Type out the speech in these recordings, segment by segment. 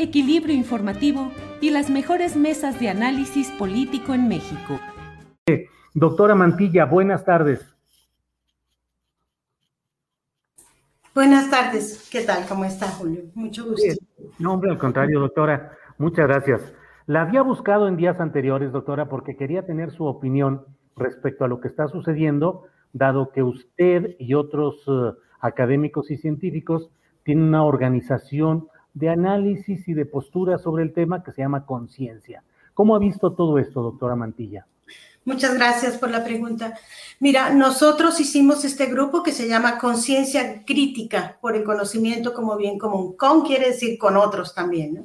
equilibrio informativo y las mejores mesas de análisis político en México. Doctora Mantilla, buenas tardes. Buenas tardes, ¿qué tal? ¿Cómo está, Julio? Mucho gusto. No, hombre, al contrario, doctora, muchas gracias. La había buscado en días anteriores, doctora, porque quería tener su opinión respecto a lo que está sucediendo, dado que usted y otros uh, académicos y científicos tienen una organización de análisis y de postura sobre el tema que se llama conciencia. ¿Cómo ha visto todo esto, doctora Mantilla? Muchas gracias por la pregunta. Mira, nosotros hicimos este grupo que se llama Conciencia Crítica por el Conocimiento como Bien Común. Con quiere decir con otros también, ¿no?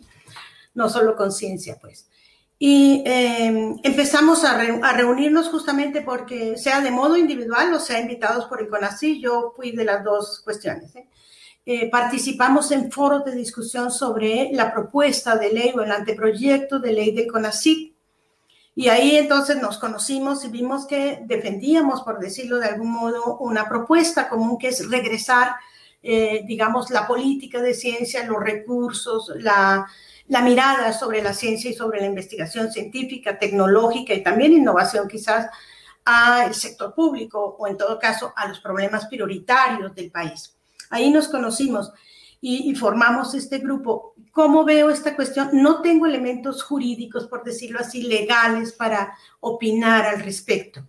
No solo conciencia, pues. Y eh, empezamos a, re, a, reunirnos justamente porque sea de modo individual o sea invitados por el CONACYT, yo fui de las dos cuestiones. ¿eh? Eh, participamos en foros de discusión sobre la propuesta de ley o el anteproyecto de ley del CONACYT. Y ahí entonces nos conocimos y vimos que defendíamos, por decirlo de algún modo, una propuesta común que es regresar, eh, digamos, la política de ciencia, los recursos, la, la mirada sobre la ciencia y sobre la investigación científica, tecnológica y también innovación quizás al sector público o en todo caso a los problemas prioritarios del país. Ahí nos conocimos y, formamos este grupo. ¿Cómo veo esta cuestión? No tengo elementos jurídicos, por decirlo así, legales para opinar al respecto.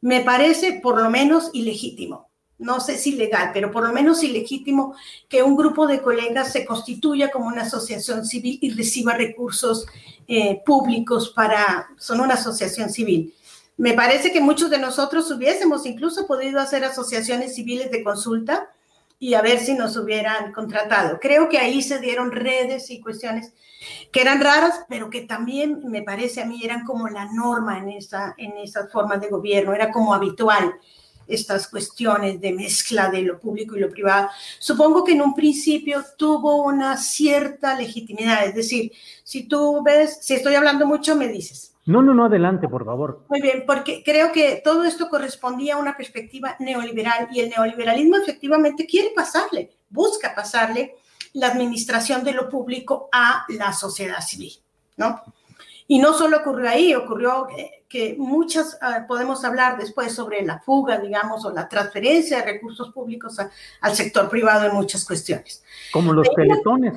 Me parece por lo menos ilegítimo. No sé si legal, pero por lo menos ilegítimo que un grupo de colegas se constituya como una asociación civil y reciba recursos eh, públicos para, son una asociación civil. Me parece que muchos de nosotros hubiésemos incluso podido hacer asociaciones civiles de consulta, y a ver si nos hubieran contratado. Creo que ahí se dieron redes y cuestiones que eran raras, pero que también me parece a mí eran como la norma en esa, en esas formas de gobierno, era como habitual estas cuestiones de mezcla de lo público y lo privado. Supongo que en un principio tuvo una cierta legitimidad, es decir, si tú ves, si estoy hablando mucho, me dices. No, no, no, adelante, por favor. Muy bien, porque creo que todo esto correspondía a una perspectiva neoliberal y el neoliberalismo efectivamente quiere pasarle, busca pasarle la administración de lo público a la sociedad civil, ¿no? Y no solo ocurrió ahí, ocurrió que, que muchas, uh, podemos hablar después sobre la fuga, digamos, o la transferencia de recursos públicos a, al sector privado en muchas cuestiones. Como los teletones.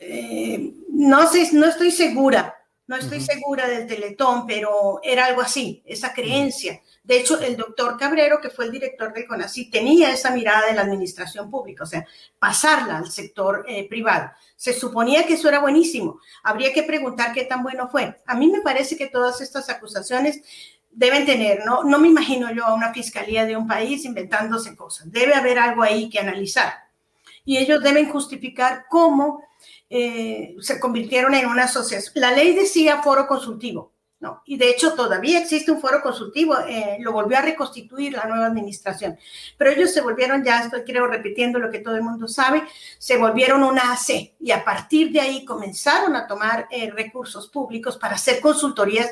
Eh, no sé, no estoy segura, no estoy uh -huh. segura del Teletón, pero era algo así, esa creencia. De hecho, el doctor Cabrero, que fue el director del CONACYT, tenía esa mirada de la administración pública, o sea, pasarla al sector eh, privado. Se suponía que eso era buenísimo. Habría que preguntar qué tan bueno fue. A mí me parece que todas estas acusaciones deben tener, no, no me imagino yo a una fiscalía de un país inventándose cosas. Debe haber algo ahí que analizar. Y ellos deben justificar cómo eh, se convirtieron en una asociación. La ley decía foro consultivo, Y de hecho todavía existe un foro consultivo, eh, lo volvió a reconstituir la nueva administración, pero ellos se volvieron, ya estoy creo repitiendo lo que todo el mundo sabe, se volvieron una AC y a partir de ahí comenzaron a tomar eh, recursos públicos para hacer consultorías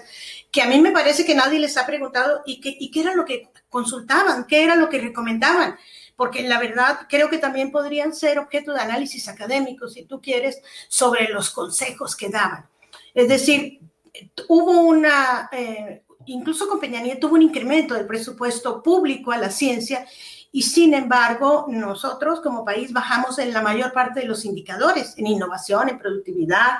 que a mí me parece que nadie les ha preguntado y, que, y qué era lo que consultaban, qué era lo que recomendaban. Porque la verdad creo que también podrían ser objeto de análisis académico, si tú quieres, sobre los consejos que daban. Es decir, hubo una, eh, incluso con Peña Nieto hubo un incremento del presupuesto público a la ciencia y sin embargo nosotros como país bajamos en la mayor parte de los indicadores, en innovación, en productividad,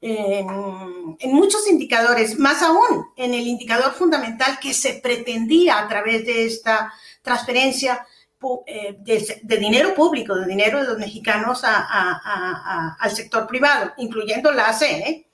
en, muchos indicadores, más aún en el indicador fundamental que se pretendía a través de esta transferencia eh, de, dinero público, de dinero de los mexicanos al sector privado, incluyendo la ACE,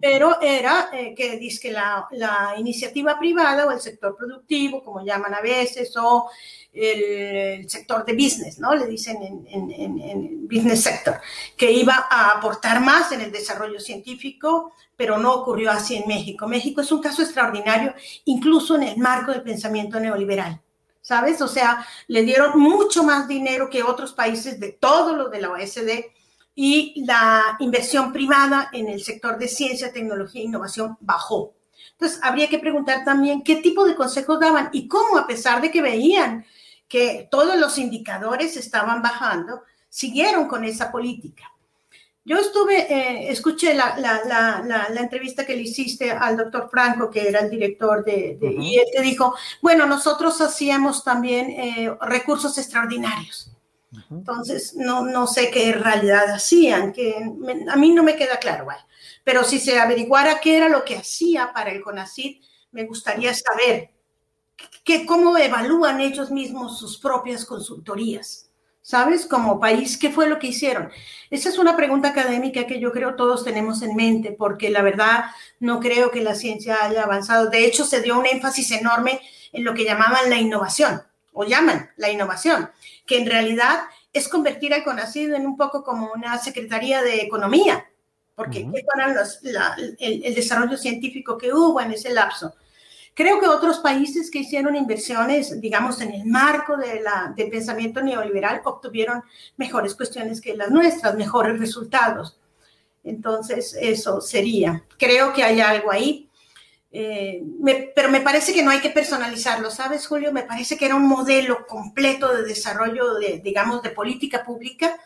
pero era eh, que dice la, la, iniciativa privada o el sector productivo, como llaman a veces, o el, sector de business, ¿no? Le dicen en, en, en, business sector, que iba a aportar más en el desarrollo científico, pero no ocurrió así en México. México es un caso extraordinario, incluso en el marco del pensamiento neoliberal. ¿Sabes? O sea, le dieron mucho más dinero que otros países de todos los de la OSD y la inversión privada en el sector de ciencia, tecnología e innovación bajó. Entonces, habría que preguntar también qué tipo de consejos daban y cómo, a pesar de que veían que todos los indicadores estaban bajando, siguieron con esa política. Yo estuve, eh, escuché la, entrevista que le hiciste al doctor Franco, que era el director de, y él te dijo, bueno, nosotros hacíamos también eh, recursos extraordinarios. Entonces, no, no sé qué realidad hacían, que a mí no me queda claro, pero si se averiguara qué era lo que hacía para el CONACID, me gustaría saber que, cómo evalúan ellos mismos sus propias consultorías. ¿Sabes? Como país, ¿qué fue lo que hicieron? Esa es una pregunta académica que yo creo todos tenemos en mente, porque la verdad no creo que la ciencia haya avanzado. De hecho, se dio un énfasis enorme en lo que llamaban la innovación, o llaman la innovación, que en realidad es convertir al CONACYT en un poco como una secretaría de economía, porque ¿qué el, el desarrollo científico que hubo en ese lapso? Creo que otros países que hicieron inversiones, digamos, en el marco de la, del pensamiento neoliberal, obtuvieron mejores cuestiones que las nuestras, mejores resultados. Entonces, eso sería. Creo que hay algo ahí. Eh, pero me parece que no hay que personalizarlo, ¿sabes, Julio? Me parece que era un modelo completo de desarrollo, de, digamos, de política pública,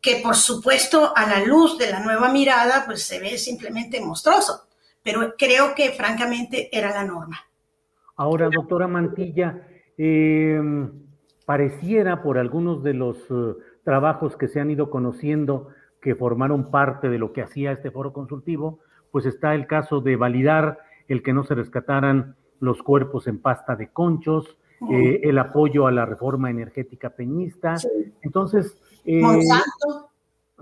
que por supuesto a la luz de la nueva mirada, pues se ve simplemente monstruoso pero creo que francamente era la norma. Ahora, doctora Mantilla, em, pareciera por algunos de los eh, trabajos que se han ido conociendo que formaron parte de lo que hacía este foro consultivo, pues está el caso de validar el que no se rescataran los cuerpos en pasta de conchos, eh, el apoyo a la reforma energética peñista. Entonces, eh,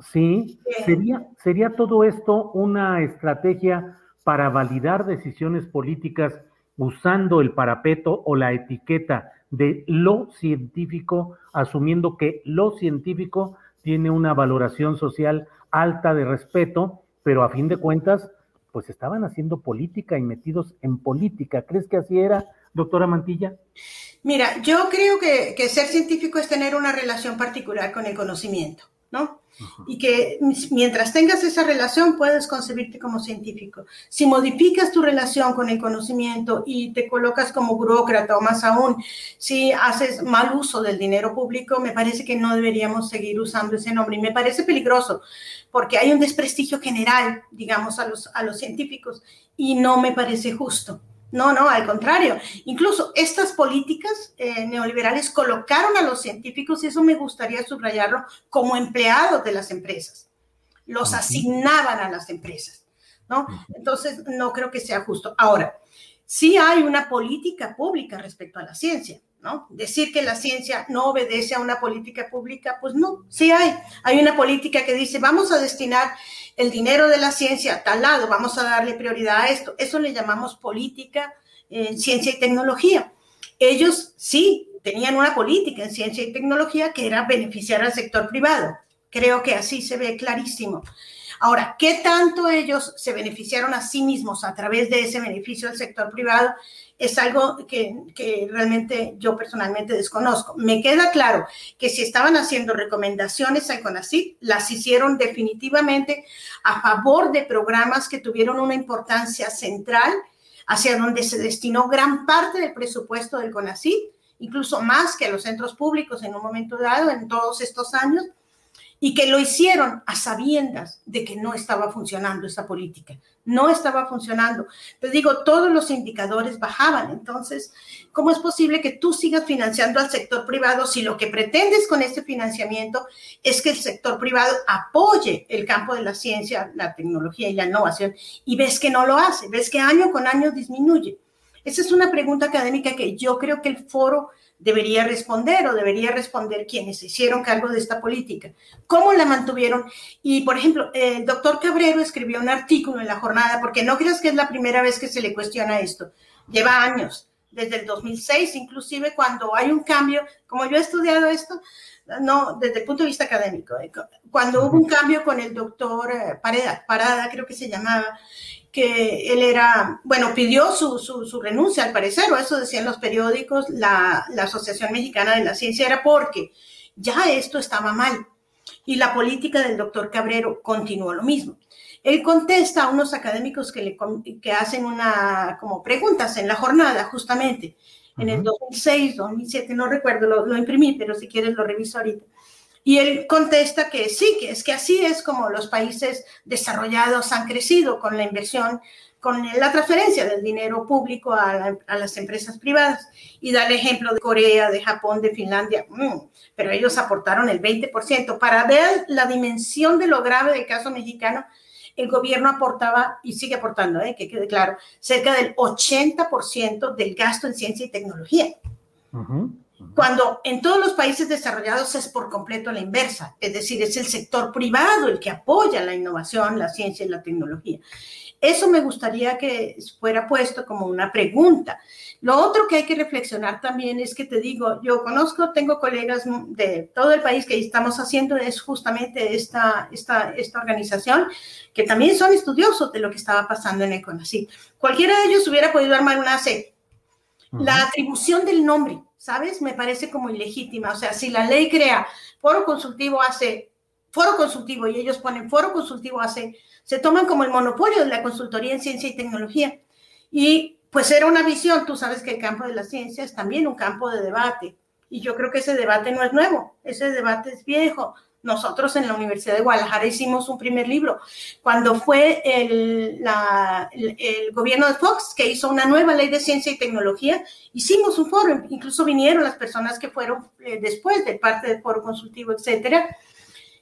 sí, sería, sería todo esto una estrategia para validar decisiones políticas usando el parapeto o la etiqueta de lo científico, asumiendo que lo científico tiene una valoración social alta de respeto, pero a fin de cuentas, pues estaban haciendo política y metidos en política. ¿Crees que así era, doctora Mantilla? Mira, yo creo que, que ser científico es tener una relación particular con el conocimiento. ¿No? Y que mientras tengas esa relación puedes concebirte como científico. Si modificas tu relación con el conocimiento y te colocas como burócrata o más aún, si haces mal uso del dinero público, me parece que no deberíamos seguir usando ese nombre y me parece peligroso porque hay un desprestigio general, digamos, a los, a los científicos y no me parece justo. No, no, al contrario. Incluso estas políticas eh, neoliberales colocaron a los científicos, y eso me gustaría subrayarlo, como empleados de las empresas. Los asignaban a las empresas, ¿no? Entonces, no creo que sea justo. Ahora, sí hay una política pública respecto a la ciencia, ¿no? Decir que la ciencia no obedece a una política pública, pues no, sí hay. Hay una política que dice, vamos a destinar el dinero de la ciencia a tal lado, vamos a darle prioridad a esto. Eso le llamamos política en ciencia y tecnología. Ellos sí tenían una política en ciencia y tecnología que era beneficiar al sector privado. Creo que así se ve clarísimo. Ahora, ¿qué tanto ellos se beneficiaron a sí mismos a través de ese beneficio del sector privado? es algo que, realmente yo personalmente desconozco. Me queda claro que si estaban haciendo recomendaciones al CONACYT, las hicieron definitivamente a favor de programas que tuvieron una importancia central, hacia donde se destinó gran parte del presupuesto del CONACYT incluso más que a los centros públicos en un momento dado, en todos estos años, y que lo hicieron a sabiendas de que no estaba funcionando esa política, no estaba funcionando. Te digo, todos los indicadores bajaban, entonces, ¿cómo es posible que tú sigas financiando al sector privado si lo que pretendes con este financiamiento es que el sector privado apoye el campo de la ciencia, la tecnología y la innovación y ves que no lo hace, ves que año con año disminuye? Esa es una pregunta académica que yo creo que el foro debería responder o debería responder quienes se hicieron cargo de esta política. ¿Cómo la mantuvieron? Y, por ejemplo, el doctor Cabrero escribió un artículo en la jornada, porque no creas que es la primera vez que se le cuestiona esto. Lleva años, desde el 2006, inclusive cuando hay un cambio, como yo he estudiado esto, no, desde el punto de vista académico, eh, cuando hubo un cambio con el doctor eh, Parada, Parada creo que se llamaba, que él era, bueno, pidió su, su, renuncia al parecer, o eso decían los periódicos, la, la Asociación Mexicana de la Ciencia, era porque ya esto estaba mal y la política del doctor Cabrero continuó lo mismo. Él contesta a unos académicos que, le, que hacen una, como preguntas en la jornada, justamente, en el 2006, 2007, no recuerdo, lo, lo imprimí, pero si quieres lo reviso ahorita y él contesta que sí, que es que así es como los países desarrollados han crecido con la inversión, con la transferencia del dinero público a, las empresas privadas. Y da el ejemplo de Corea, de Japón, de Finlandia, mm, pero ellos aportaron el 20%. Para ver la dimensión de lo grave del caso mexicano, el gobierno aportaba, y sigue aportando, ¿eh? que quede claro, cerca del 80% del gasto en ciencia y tecnología. Cuando en todos los países desarrollados es por completo la inversa, es decir, es el sector privado el que apoya la innovación, la ciencia y la tecnología. Eso me gustaría que fuera puesto como una pregunta. Lo otro que hay que reflexionar también es que te digo, yo conozco, tengo colegas de todo el país que estamos haciendo es justamente esta, esta, esta organización, que también son estudiosos de lo que estaba pasando en Econacyt. Cualquiera de ellos hubiera podido armar una C. La atribución del nombre ¿sabes? Me parece como ilegítima. O sea, si la ley crea foro consultivo hace, foro consultivo y ellos ponen foro consultivo hace, se toman como el monopolio de la consultoría en ciencia y tecnología. Y pues era una visión, tú sabes que el campo de la ciencia es también un campo de debate. Y yo creo que ese debate no es nuevo, ese debate es viejo. Nosotros en la Universidad de Guadalajara hicimos un primer libro. Cuando fue el, el, gobierno de Fox que hizo una nueva ley de ciencia y tecnología, hicimos un foro, incluso vinieron las personas que fueron eh, después de parte del foro consultivo, etcétera,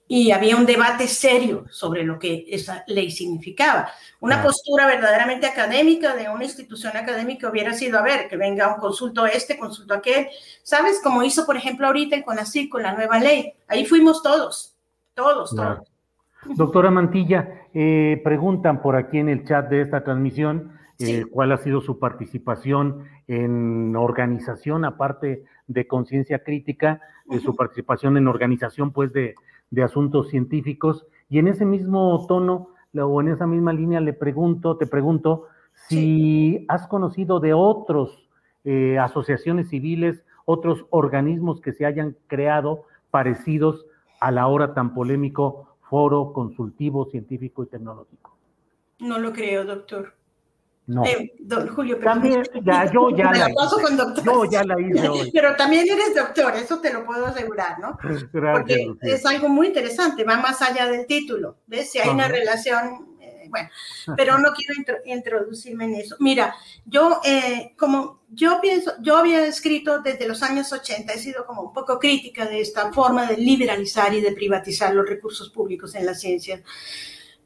y había un debate serio sobre lo que esa ley significaba. Una postura verdaderamente académica de una institución académica hubiera sido, a ver, que venga un consulto este, consulto aquel, ¿sabes? Como hizo, por ejemplo, ahorita el CONACYT con la nueva ley. Ahí fuimos todos, todos, todos. Doctora Mantilla, eh, preguntan por aquí en el chat de esta transmisión eh, cuál ha sido su participación en organización, aparte de conciencia crítica, de su participación en organización, pues, de de asuntos científicos y en ese mismo tono o en esa misma línea le pregunto, te pregunto si has conocido de otros eh, asociaciones civiles, otros organismos que se hayan creado parecidos a la hora tan polémico foro consultivo científico y tecnológico. No lo creo, doctor. No. Eh, don Julio, pero también, ya, yo ya la, hice. ya la hice hoy. Pero también eres doctor, eso te lo puedo asegurar, ¿no? Porque es algo muy interesante, va más allá del título, ¿ves? Si hay una relación, eh, bueno, pero no quiero introducirme en eso. Mira, yo, eh, como yo pienso, yo había escrito desde los años 80, he sido como un poco crítica de esta forma de liberalizar y de privatizar los recursos públicos en la ciencia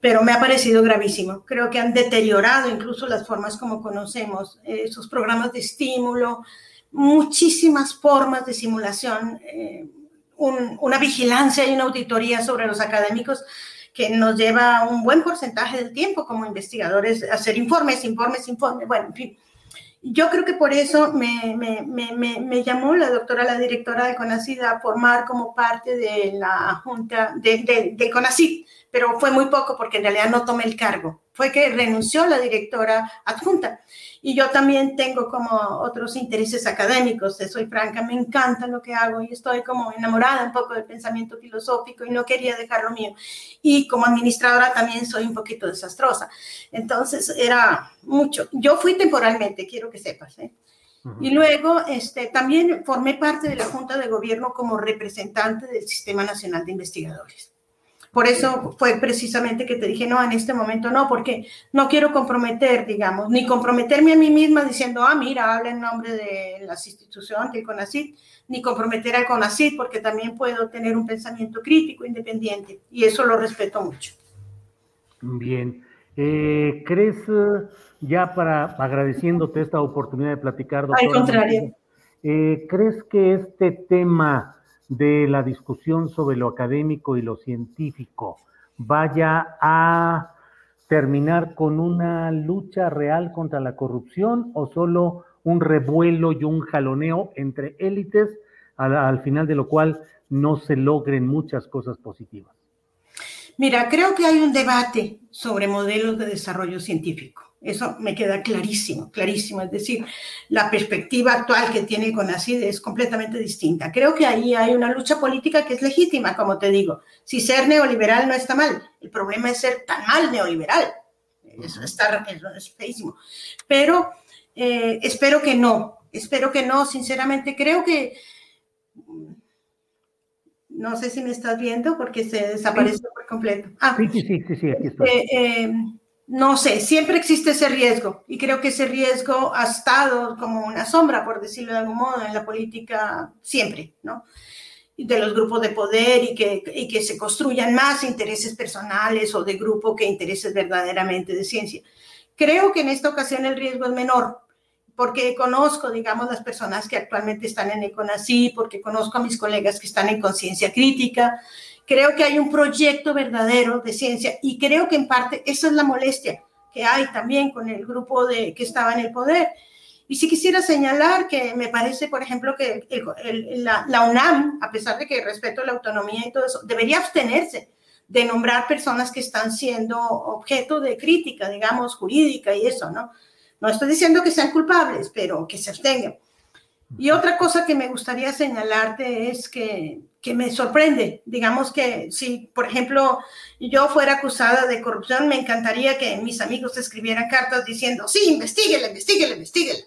pero me ha parecido gravísimo. Creo que han deteriorado incluso las formas como conocemos eh, esos programas de estímulo, muchísimas formas de simulación, eh, una vigilancia y una auditoría sobre los académicos que nos lleva un buen porcentaje del tiempo como investigadores a hacer informes, informes, informes, bueno, en fin. Yo creo que por eso me, me, me, me llamó la doctora, la directora de CONACID a formar como parte de la junta de, de, de CONACID pero fue muy poco porque en realidad no tomé el cargo. Fue que renunció la directora adjunta. Y yo también tengo como otros intereses académicos, soy franca, me encanta lo que hago y estoy como enamorada un poco del pensamiento filosófico y no quería dejar lo mío. Y como administradora también soy un poquito desastrosa. Entonces era mucho. Yo fui temporalmente, quiero que sepas. ¿eh? Y luego este, también formé parte de la Junta de Gobierno como representante del Sistema Nacional de Investigadores. Por eso fue precisamente que te dije, no, en este momento no, porque no quiero comprometer, digamos, ni comprometerme a mí misma diciendo, ah, mira, habla en nombre de las instituciones del CONACYT, ni comprometer al CONACYT, porque también puedo tener un pensamiento crítico, independiente, y eso lo respeto mucho. Bien. Eh, ¿Crees, eh, ya para agradeciéndote esta oportunidad de platicar, doctora, Al contrario. Eh, ¿Crees que este tema de la discusión sobre lo académico y lo científico vaya a terminar con una lucha real contra la corrupción o solo un revuelo y un jaloneo entre élites al, final de lo cual no se logren muchas cosas positivas? Mira, creo que hay un debate sobre modelos de desarrollo científico. Eso me queda clarísimo, clarísimo. Es decir, la perspectiva actual que tiene CONACID es completamente distinta. Creo que ahí hay una lucha política que es legítima, como te digo. Si ser neoliberal no está mal, el problema es ser tan mal neoliberal. Eso, está, es feísimo. Pero eh, espero que no, espero que no, sinceramente. Creo que no sé si me estás viendo porque se desapareció por completo. Ah, sí, sí, sí, sí, aquí estoy. Eh, eh, no sé, siempre existe ese riesgo y creo que ese riesgo ha estado como una sombra, por decirlo de algún modo, en la política siempre, ¿no? De los grupos de poder y que, y que se construyan más intereses personales o de grupo que intereses verdaderamente de ciencia. Creo que en esta ocasión el riesgo es menor, porque conozco, digamos, las personas que actualmente están en Econasí, porque conozco a mis colegas que están en conciencia crítica, Creo que hay un proyecto verdadero de ciencia y creo que en parte esa es la molestia que hay también con el grupo de, que estaba en el poder. Y sí quisiera señalar que me parece, por ejemplo, que la, la, UNAM, a pesar de que respeto la autonomía y todo eso, debería abstenerse de nombrar personas que están siendo objeto de crítica, digamos, jurídica y eso, ¿no? No estoy diciendo que sean culpables, pero que se abstengan. Y otra cosa que me gustaría señalarte es que, que, me sorprende, digamos que si, por ejemplo, yo fuera acusada de corrupción, me encantaría que mis amigos escribieran cartas diciendo, sí, investiguele, investiguele, investiguele.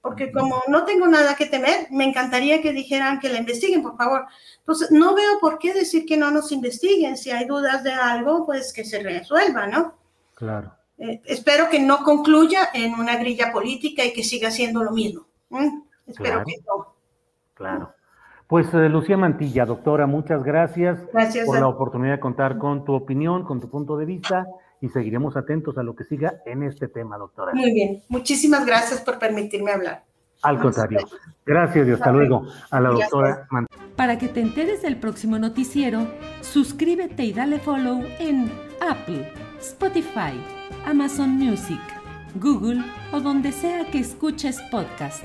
Porque como no tengo nada que temer, me encantaría que dijeran que la investiguen, por favor. Entonces, no veo por qué decir que no nos investiguen. Si hay dudas de algo, pues que se resuelva, ¿no? Claro. Eh, espero que no concluya en una grilla política y que siga siendo lo mismo. Espero que no. Claro. Pues eh, Lucía Mantilla, doctora, muchas gracias, gracias por la oportunidad de contar con tu opinión, con tu punto de vista y seguiremos atentos a lo que siga en este tema, doctora. Muy bien, muchísimas gracias por permitirme hablar. Al contrario, gracias y hasta luego. A la doctora Mantilla. Para que te enteres del próximo noticiero, suscríbete y dale follow en Apple, Spotify, Amazon Music, Google o donde sea que escuches podcast